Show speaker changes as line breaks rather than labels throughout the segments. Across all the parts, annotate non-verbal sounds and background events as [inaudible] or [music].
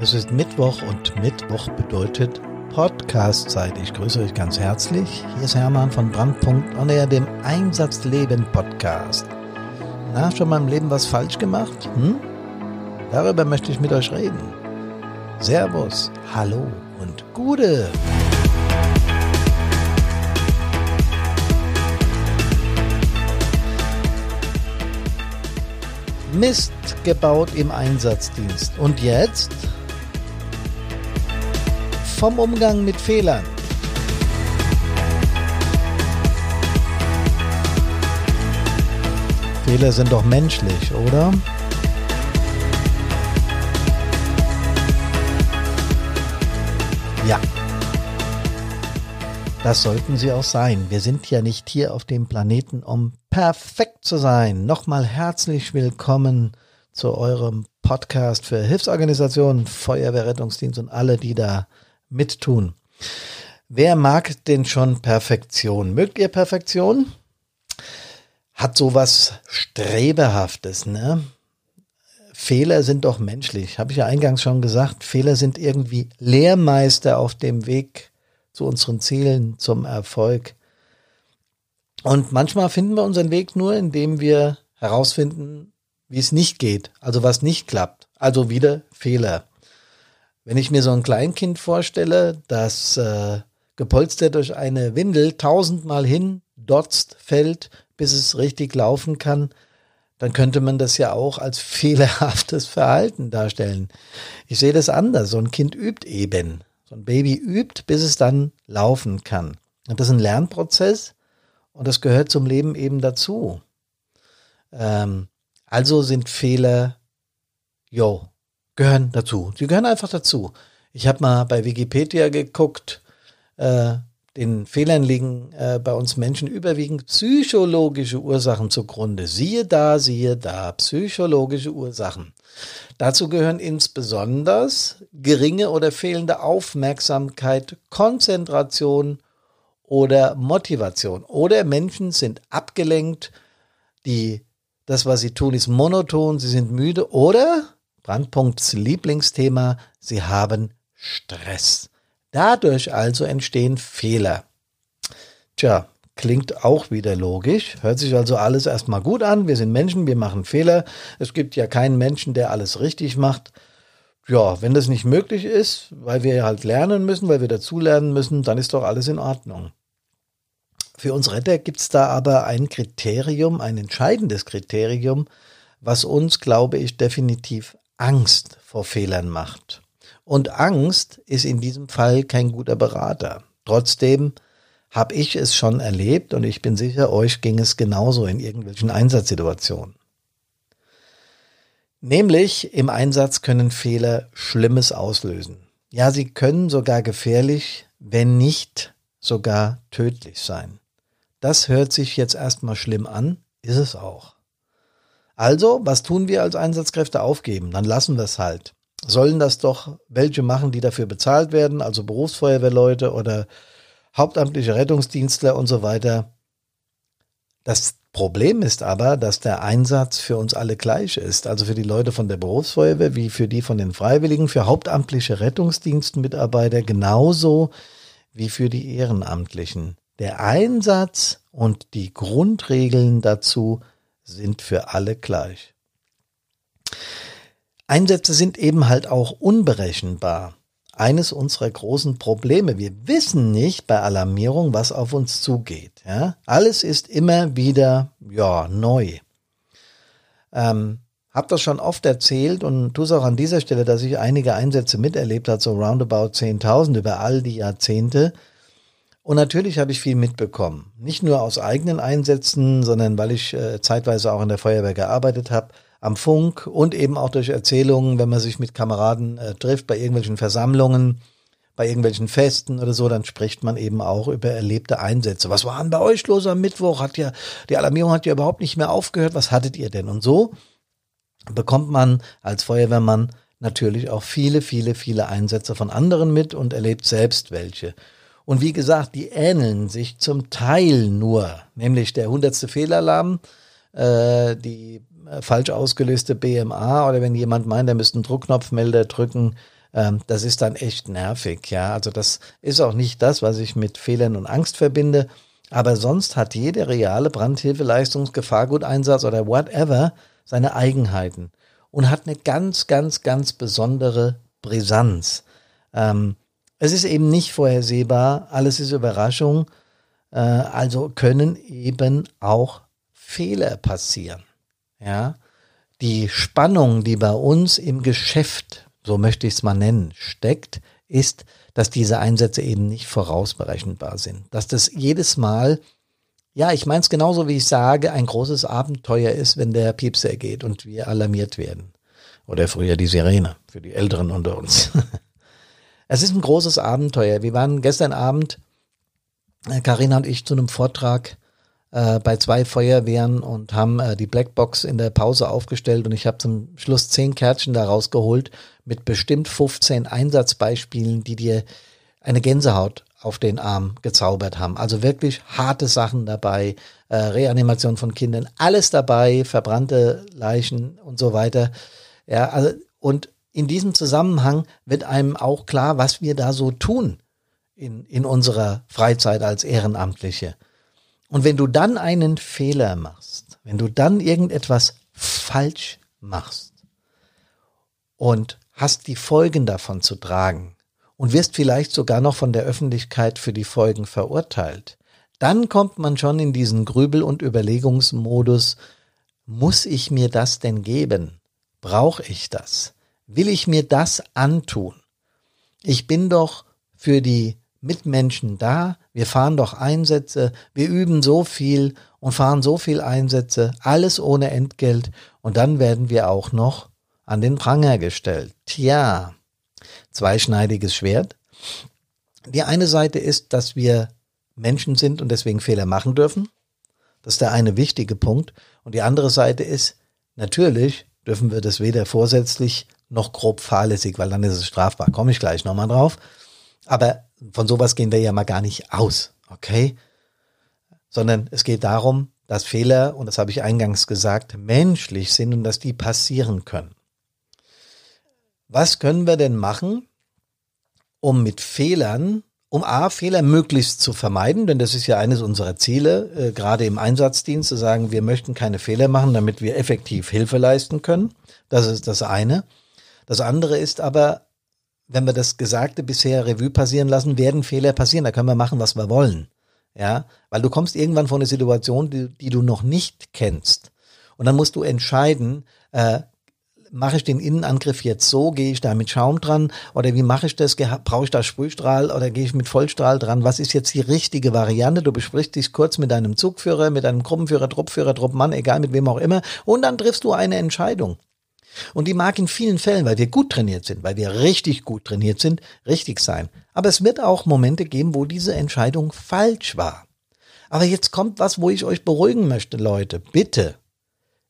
Es ist Mittwoch und Mittwoch bedeutet Podcast-Zeit. Ich grüße euch ganz herzlich. Hier ist Hermann von Brandpunkt und er dem Einsatzleben Podcast. Na, schon mal im Leben was falsch gemacht? Hm? Darüber möchte ich mit euch reden. Servus, hallo und Gude. Mist gebaut im Einsatzdienst. Und jetzt? Vom Umgang mit Fehlern. Fehler sind doch menschlich, oder? Ja. Das sollten sie auch sein. Wir sind ja nicht hier auf dem Planeten, um perfekt zu sein. Nochmal herzlich willkommen zu eurem Podcast für Hilfsorganisationen, Feuerwehrrettungsdienst und alle, die da mittun. Wer mag denn schon Perfektion? Mögt ihr Perfektion? Hat sowas Strebehaftes, ne? Fehler sind doch menschlich, habe ich ja eingangs schon gesagt. Fehler sind irgendwie Lehrmeister auf dem Weg zu unseren Zielen, zum Erfolg. Und manchmal finden wir unseren Weg nur, indem wir herausfinden, wie es nicht geht, also was nicht klappt. Also wieder Fehler. Wenn ich mir so ein Kleinkind vorstelle, das äh, gepolstert durch eine Windel tausendmal hin, dotzt, fällt, bis es richtig laufen kann, dann könnte man das ja auch als [laughs] fehlerhaftes Verhalten darstellen. Ich sehe das anders. So ein Kind übt eben. So ein Baby übt, bis es dann laufen kann. Und das ist ein Lernprozess und das gehört zum Leben eben dazu. Ähm, also sind Fehler, jo, gehören dazu. Sie gehören einfach dazu. Ich habe mal bei Wikipedia geguckt, äh, den Fehlern liegen äh, bei uns Menschen überwiegend psychologische Ursachen zugrunde. Siehe da, siehe da, psychologische Ursachen. Dazu gehören insbesondere geringe oder fehlende Aufmerksamkeit, Konzentration oder Motivation. Oder Menschen sind abgelenkt, die das, was sie tun, ist monoton, sie sind müde oder Brandpunkts Lieblingsthema, sie haben Stress. Dadurch also entstehen Fehler. Tja, klingt auch wieder logisch, hört sich also alles erstmal gut an. Wir sind Menschen, wir machen Fehler. Es gibt ja keinen Menschen, der alles richtig macht. Ja, wenn das nicht möglich ist, weil wir halt lernen müssen, weil wir dazulernen müssen, dann ist doch alles in Ordnung. Für uns Retter gibt es da aber ein Kriterium, ein entscheidendes Kriterium, was uns, glaube ich, definitiv Angst vor Fehlern macht. Und Angst ist in diesem Fall kein guter Berater. Trotzdem habe ich es schon erlebt und ich bin sicher, euch ging es genauso in irgendwelchen Einsatzsituationen. Nämlich im Einsatz können Fehler Schlimmes auslösen. Ja, sie können sogar gefährlich, wenn nicht sogar tödlich sein. Das hört sich jetzt erstmal schlimm an, ist es auch. Also, was tun wir als Einsatzkräfte aufgeben? Dann lassen wir es halt. Sollen das doch welche machen, die dafür bezahlt werden, also Berufsfeuerwehrleute oder hauptamtliche Rettungsdienstler und so weiter. Das Problem ist aber, dass der Einsatz für uns alle gleich ist, also für die Leute von der Berufsfeuerwehr wie für die von den Freiwilligen, für hauptamtliche Rettungsdienstmitarbeiter genauso wie für die Ehrenamtlichen. Der Einsatz und die Grundregeln dazu sind für alle gleich. Einsätze sind eben halt auch unberechenbar. Eines unserer großen Probleme. Wir wissen nicht bei Alarmierung, was auf uns zugeht. Ja? Alles ist immer wieder ja neu. Ähm, hab das schon oft erzählt und tue es auch an dieser Stelle, dass ich einige Einsätze miterlebt habe, so roundabout 10.000 über all die Jahrzehnte. Und natürlich habe ich viel mitbekommen. Nicht nur aus eigenen Einsätzen, sondern weil ich äh, zeitweise auch in der Feuerwehr gearbeitet habe, am Funk und eben auch durch Erzählungen, wenn man sich mit Kameraden äh, trifft, bei irgendwelchen Versammlungen, bei irgendwelchen Festen oder so, dann spricht man eben auch über erlebte Einsätze. Was war denn bei euch los am Mittwoch? Hat ja, die Alarmierung hat ja überhaupt nicht mehr aufgehört. Was hattet ihr denn? Und so bekommt man als Feuerwehrmann natürlich auch viele, viele, viele Einsätze von anderen mit und erlebt selbst welche. Und wie gesagt, die ähneln sich zum Teil nur, nämlich der hundertste Fehlalarm, äh, die äh, falsch ausgelöste BMA oder wenn jemand meint, er müsste einen Druckknopfmelder drücken, äh, ähm, das ist dann echt nervig, ja. Also das ist auch nicht das, was ich mit Fehlern und Angst verbinde. Aber sonst hat jede reale Brandhilfeleistungs, Gefahrguteinsatz oder whatever seine Eigenheiten und hat eine ganz, ganz, ganz besondere Brisanz. Ähm, es ist eben nicht vorhersehbar, alles ist Überraschung, äh, also können eben auch Fehler passieren. Ja, die Spannung, die bei uns im Geschäft, so möchte ich es mal nennen, steckt, ist, dass diese Einsätze eben nicht vorausberechenbar sind. Dass das jedes Mal, ja, ich meine es genauso, wie ich sage, ein großes Abenteuer ist, wenn der Piepser geht und wir alarmiert werden. Oder früher die Sirene für die Älteren unter uns. [laughs] es ist ein großes Abenteuer. Wir waren gestern Abend, Karina äh, und ich, zu einem Vortrag äh, bei zwei Feuerwehren und haben äh, die Blackbox in der Pause aufgestellt und ich habe zum Schluss zehn Kärtchen da rausgeholt mit bestimmt 15 Einsatzbeispielen, die dir eine Gänsehaut auf den Arm gezaubert haben. Also wirklich harte Sachen dabei, äh, Reanimation von Kindern, alles dabei, verbrannte Leichen und so weiter. Ja, also und in diesem Zusammenhang wird einem auch klar, was wir da so tun in, in unserer Freizeit als Ehrenamtliche. Und wenn du dann einen Fehler machst, wenn du dann irgendetwas falsch machst und hast die Folgen davon zu tragen und wirst vielleicht sogar noch von der Öffentlichkeit für die Folgen verurteilt, dann kommt man schon in diesen Grübel- und Überlegungsmodus, muss ich mir das denn geben? Brauche ich das? Will ich mir das antun? Ich bin doch für die Mitmenschen da, wir fahren doch Einsätze, wir üben so viel und fahren so viel Einsätze, alles ohne Entgelt und dann werden wir auch noch an den Pranger gestellt. Tja, zweischneidiges Schwert. Die eine Seite ist, dass wir Menschen sind und deswegen Fehler machen dürfen. Das ist der eine wichtige Punkt. Und die andere Seite ist, natürlich dürfen wir das weder vorsätzlich noch grob fahrlässig, weil dann ist es strafbar. Komme ich gleich nochmal drauf. Aber von sowas gehen wir ja mal gar nicht aus, okay? Sondern es geht darum, dass Fehler, und das habe ich eingangs gesagt, menschlich sind und dass die passieren können. Was können wir denn machen, um mit Fehlern, um A, Fehler möglichst zu vermeiden, denn das ist ja eines unserer Ziele, äh, gerade im Einsatzdienst, zu sagen, wir möchten keine Fehler machen, damit wir effektiv Hilfe leisten können. Das ist das eine. Das andere ist aber, wenn wir das Gesagte bisher Revue passieren lassen, werden Fehler passieren. Da können wir machen, was wir wollen. Ja, weil du kommst irgendwann vor eine Situation, die, die du noch nicht kennst. Und dann musst du entscheiden, äh, mache ich den Innenangriff jetzt so, gehe ich da mit Schaum dran oder wie mache ich das, brauche ich da Sprühstrahl oder gehe ich mit Vollstrahl dran, was ist jetzt die richtige Variante, du besprichst dich kurz mit deinem Zugführer, mit deinem Gruppenführer, Truppführer, Truppmann, egal mit wem auch immer und dann triffst du eine Entscheidung. Und die mag in vielen Fällen, weil wir gut trainiert sind, weil wir richtig gut trainiert sind, richtig sein. Aber es wird auch Momente geben, wo diese Entscheidung falsch war. Aber jetzt kommt was, wo ich euch beruhigen möchte, Leute. Bitte.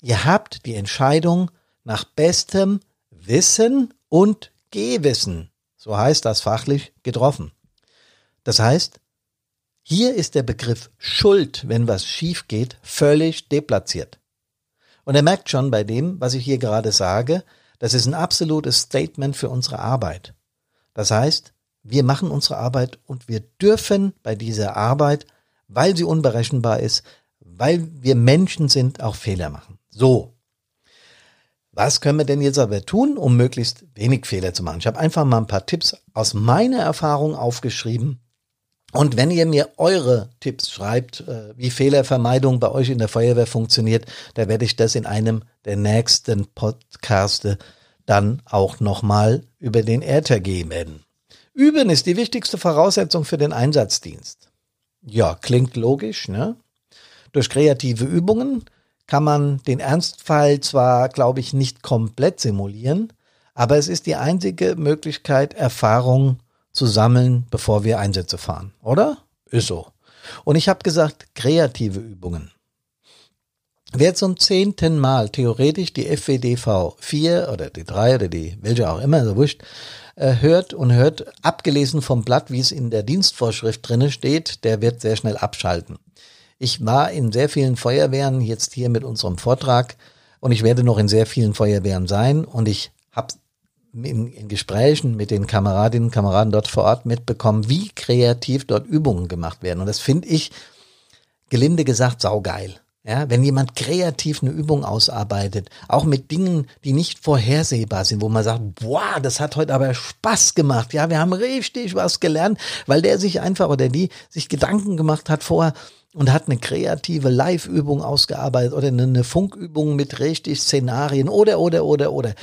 Ihr habt die Entscheidung nach bestem Wissen und Gewissen, so heißt das fachlich, getroffen. Das heißt, hier ist der Begriff Schuld, wenn was schief geht, völlig deplatziert. Und er merkt schon bei dem, was ich hier gerade sage, das ist ein absolutes Statement für unsere Arbeit. Das heißt, wir machen unsere Arbeit und wir dürfen bei dieser Arbeit, weil sie unberechenbar ist, weil wir Menschen sind, auch Fehler machen. So, was können wir denn jetzt aber tun, um möglichst wenig Fehler zu machen? Ich habe einfach mal ein paar Tipps aus meiner Erfahrung aufgeschrieben. Und wenn ihr mir eure Tipps schreibt, äh, wie Fehlervermeidung bei euch in der Feuerwehr funktioniert, da werde ich das in einem der nächsten Podcaste dann auch nochmal über den Äther geben. Üben ist die wichtigste Voraussetzung für den Einsatzdienst. Ja, klingt logisch, ne? Durch kreative Übungen kann man den Ernstfall zwar, glaube ich, nicht komplett simulieren, aber es ist die einzige Möglichkeit, Erfahrung zu sammeln, bevor wir Einsätze fahren, oder? Ist so. Und ich habe gesagt, kreative Übungen. Wer zum zehnten Mal theoretisch die FWDV 4 oder die 3 oder die welche auch immer, so wurscht, äh, hört und hört, abgelesen vom Blatt, wie es in der Dienstvorschrift drinne steht, der wird sehr schnell abschalten. Ich war in sehr vielen Feuerwehren jetzt hier mit unserem Vortrag und ich werde noch in sehr vielen Feuerwehren sein und ich habe in, Gesprächen mit den Kameradinnen und Kameraden dort vor Ort mitbekommen, wie kreativ dort Übungen gemacht werden. Und das finde ich, gelinde gesagt, saugeil. Ja, wenn jemand kreativ eine Übung ausarbeitet, auch mit Dingen, die nicht vorhersehbar sind, wo man sagt, boah, das hat heute aber Spaß gemacht. Ja, wir haben richtig was gelernt, weil der sich einfach oder die sich Gedanken gemacht hat vorher und hat eine kreative Live-Übung ausgearbeitet oder eine Funkübung mit richtig Szenarien oder, oder, oder, oder.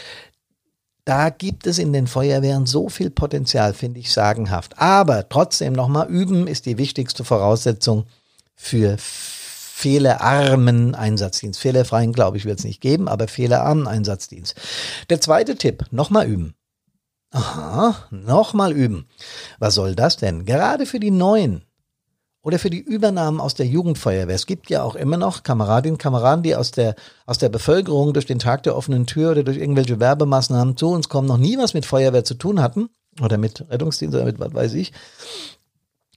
Da gibt es in den Feuerwehren so viel Potenzial, finde ich sagenhaft. Aber trotzdem nochmal üben ist die wichtigste Voraussetzung für fehlerarmen Einsatzdienst. Fehlerfreien, glaube ich, wird es nicht geben, aber fehlerarmen Einsatzdienst. Der zweite Tipp, nochmal üben. Aha, nochmal üben. Was soll das denn? Gerade für die Neuen oder für die Übernahmen aus der Jugendfeuerwehr. Es gibt ja auch immer noch Kameradinnen Kameraden, die aus der, aus der Bevölkerung durch den Tag der offenen Tür oder durch irgendwelche Werbemaßnahmen zu uns kommen, noch nie was mit Feuerwehr zu tun hatten oder mit Rettungsdienst oder mit was weiß ich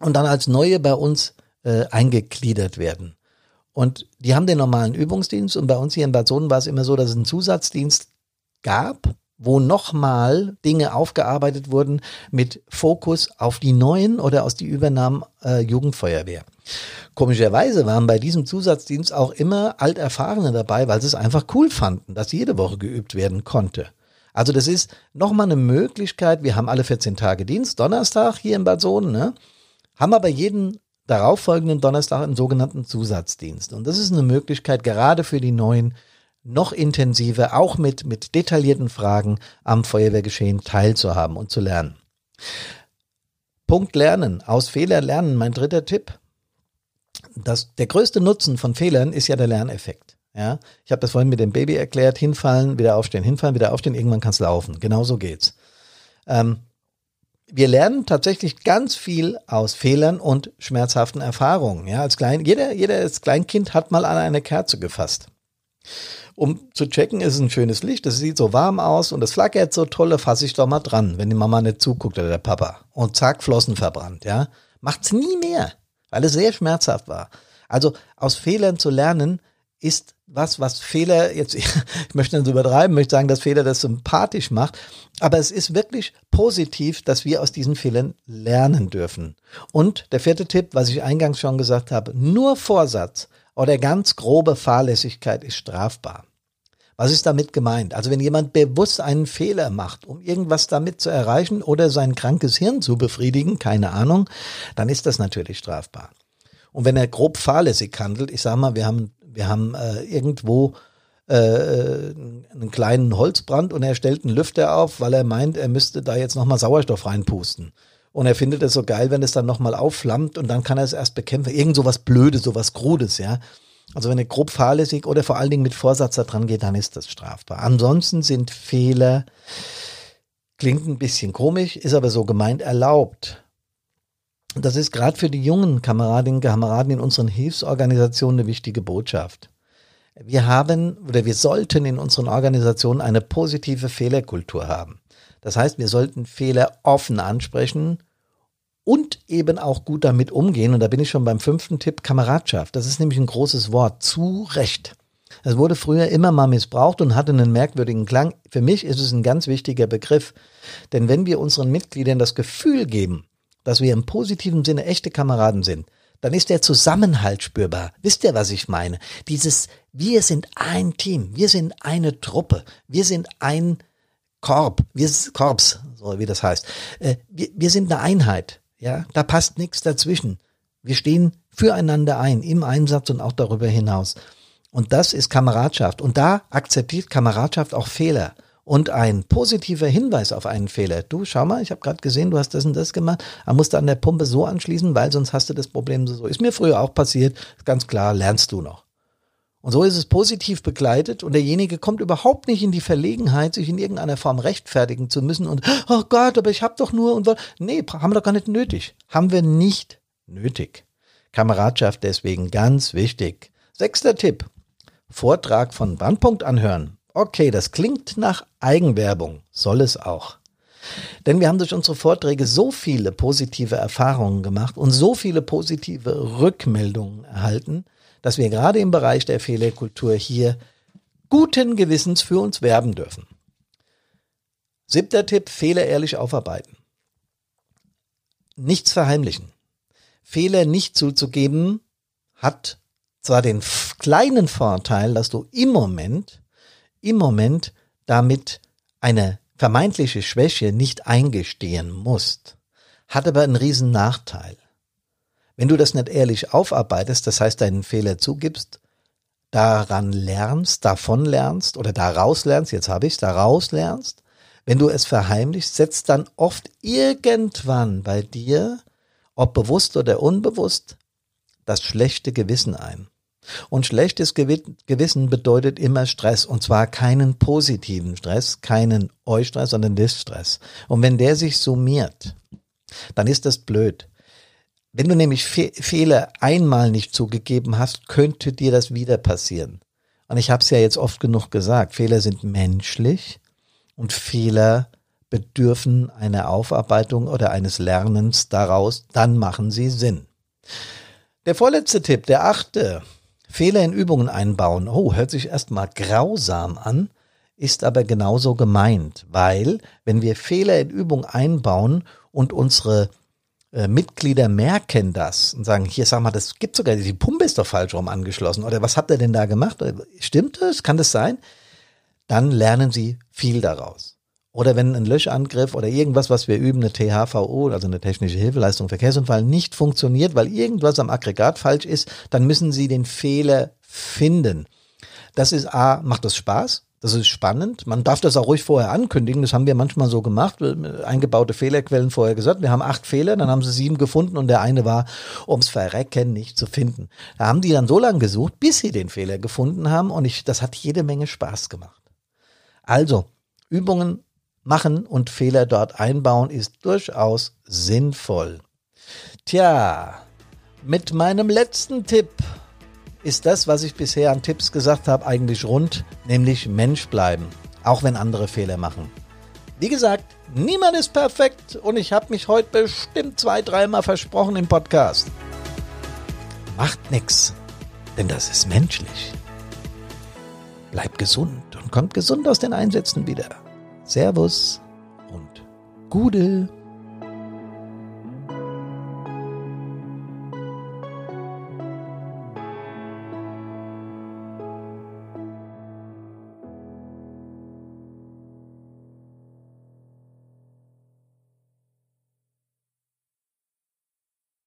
und dann als Neue bei uns äh, eingegliedert werden. Und die haben den normalen Übungsdienst und bei uns hier in Bad Sohn war es immer so, dass es einen Zusatzdienst gab, wo nochmal Dinge aufgearbeitet wurden mit Fokus auf die neuen oder aus die Übernahmen äh, Jugendfeuerwehr. Komischerweise waren bei diesem Zusatzdienst auch immer Alterfahrene dabei, weil sie es einfach cool fanden, dass jede Woche geübt werden konnte. Also das ist nochmal eine Möglichkeit. Wir haben alle 14 Tage Dienst, Donnerstag hier in Bad Sohn, ne? haben aber jeden darauffolgenden Donnerstag einen sogenannten Zusatzdienst. Und das ist eine Möglichkeit, gerade für die Neuen, noch intensiver, auch mit, mit detaillierten Fragen am Feuerwehrgeschehen teilzuhaben und zu lernen. Punkt Lernen. Aus Fehlern lernen, mein dritter Tipp. Das, der größte Nutzen von Fehlern ist ja der Lerneffekt. Ja, ich habe das vorhin mit dem Baby erklärt, hinfallen, wieder aufstehen, hinfallen, wieder aufstehen, irgendwann kannst laufen. Genauso geht's. Ähm, wir lernen tatsächlich ganz viel aus Fehlern und schmerzhaften Erfahrungen. Ja, als Klein, jeder, jeder als Kleinkind hat mal an eine Kerze gefasst. Um zu checken, ist es ein schönes Licht, das sieht so warm aus und das flackert so toll, fasse ich doch mal dran, wenn die Mama nicht zuguckt oder der Papa. Und zack, Flossen verbrannt, ja. Macht's nie mehr, weil es sehr schmerzhaft war. Also aus Fehlern zu lernen, ist was, was Fehler, jetzt, [laughs] ich möchte nicht übertreiben, möchte sagen, dass Fehler das sympathisch macht, aber es ist wirklich positiv, dass wir aus diesen Fehlern lernen dürfen. Und der vierte Tipp, was ich eingangs schon gesagt habe, nur Vorsatz oder ganz grobe Fahrlässigkeit ist strafbar. Was ist damit gemeint? Also wenn jemand bewusst einen Fehler macht, um irgendwas damit zu erreichen oder sein krankes Hirn zu befriedigen, keine Ahnung, dann ist das natürlich strafbar. Und wenn er grob fahrlässig handelt, ich sage mal, wir haben wir haben äh, irgendwo äh, einen kleinen Holzbrand und er stellt einen Lüfter auf, weil er meint, er müsste da jetzt nochmal Sauerstoff reinpusten. Und er findet es so geil, wenn es dann nochmal aufflammt und dann kann er es erst bekämpfen. Irgend so was Blödes, so was Krudes, ja. Also wenn er grob fahrlässig oder vor allen Dingen mit Vorsatz da dran geht, dann ist das strafbar. Ansonsten sind Fehler, klingt ein bisschen komisch, ist aber so gemeint erlaubt das ist gerade für die jungen Kameradinnen und Kameraden in unseren Hilfsorganisationen eine wichtige Botschaft. Wir haben oder wir sollten in unseren Organisationen eine positive Fehlerkultur haben. Das heißt, wir sollten Fehler offen ansprechen und eben auch gut damit umgehen. Und da bin ich schon beim fünften Tipp, Kameradschaft. Das ist nämlich ein großes Wort. Zu Recht. Es wurde früher immer mal missbraucht und hatte einen merkwürdigen Klang. Für mich ist es ein ganz wichtiger Begriff. Denn wenn wir unseren Mitgliedern das Gefühl geben, dass wir im positiven Sinne echte Kameraden sind, dann ist der Zusammenhalt spürbar. Wisst ihr, was ich meine? Dieses, wir sind ein Team, wir sind eine Truppe, wir sind ein Korb, wir sind Korps, so wie das heißt. Äh, wir, wir sind eine Einheit, ja, da passt nichts dazwischen. Wir stehen füreinander ein, im Einsatz und auch darüber hinaus. Und das ist Kameradschaft. Und da akzeptiert Kameradschaft auch Fehler und ein positiver Hinweis auf einen Fehler. Du, schau mal, ich habe gerade gesehen, du hast das und das gemacht. Man musste an der Pumpe so anschließen, weil sonst hast du das Problem so. Ist mir früher auch passiert. Ganz klar, lernst du noch. Und so ist es positiv begleitet und derjenige kommt überhaupt nicht in die Verlegenheit, sich in irgendeiner Form rechtfertigen zu müssen und, oh Gott, aber ich habe doch nur und nee, haben wir doch gar nicht nötig. Haben wir nicht nötig. Kameradschaft deswegen ganz wichtig. Sechster Tipp. Vortrag von Brandpunkt anhören. Okay, das klingt nach Eigenwerbung, soll es auch. Denn wir haben durch unsere Vorträge so viele positive Erfahrungen gemacht und so viele positive Rückmeldungen erhalten, dass wir gerade im Bereich der Fehlerkultur hier guten Gewissens für uns werben dürfen. Siebter Tipp, Fehler ehrlich aufarbeiten. Nichts verheimlichen. Fehler nicht zuzugeben hat zwar den kleinen Vorteil, dass du im Moment, im Moment damit eine vermeintliche Schwäche nicht eingestehen musst, hat aber einen riesen Nachteil. Wenn du das nicht ehrlich aufarbeitest, das heißt deinen Fehler zugibst, daran lernst, davon lernst oder daraus lernst, jetzt habe ich es, daraus lernst, wenn du es verheimlichst, setzt dann oft irgendwann bei dir, ob bewusst oder unbewusst, das schlechte Gewissen ein. Und schlechtes Gewissen bedeutet immer Stress und zwar keinen positiven Stress, keinen Eustress, sondern Distress. Und wenn der sich summiert, dann ist das blöd. Wenn du nämlich Fe Fehler einmal nicht zugegeben hast, könnte dir das wieder passieren. Und ich habe es ja jetzt oft genug gesagt, Fehler sind menschlich und Fehler bedürfen einer Aufarbeitung oder eines Lernens daraus, dann machen sie Sinn. Der vorletzte Tipp, der achte, Fehler in Übungen einbauen. Oh, hört sich erstmal grausam an, ist aber genauso gemeint, weil wenn wir Fehler in Übungen einbauen und unsere äh, Mitglieder merken das und sagen, hier sag mal, das gibt sogar, die Pumpe ist doch falsch rum angeschlossen oder was habt ihr denn da gemacht? Stimmt das? Kann das sein? Dann lernen sie viel daraus. Oder wenn ein Löschangriff oder irgendwas, was wir üben, eine THVO, also eine technische Hilfeleistung Verkehrsunfall, nicht funktioniert, weil irgendwas am Aggregat falsch ist, dann müssen Sie den Fehler finden. Das ist A, macht das Spaß? Das ist spannend. Man darf das auch ruhig vorher ankündigen. Das haben wir manchmal so gemacht. Eingebaute Fehlerquellen vorher gesagt. Wir haben acht Fehler, dann haben sie sieben gefunden und der eine war ums Verrecken nicht zu finden. Da haben die dann so lange gesucht, bis sie den Fehler gefunden haben und ich, das hat jede Menge Spaß gemacht. Also, Übungen machen und Fehler dort einbauen ist durchaus sinnvoll. Tja, mit meinem letzten Tipp ist das, was ich bisher an Tipps gesagt habe, eigentlich rund, nämlich Mensch bleiben, auch wenn andere Fehler machen. Wie gesagt, niemand ist perfekt und ich habe mich heute bestimmt zwei, dreimal versprochen im Podcast. Macht nix, denn das ist menschlich. Bleibt gesund und kommt gesund aus den Einsätzen wieder. Servus und Gude.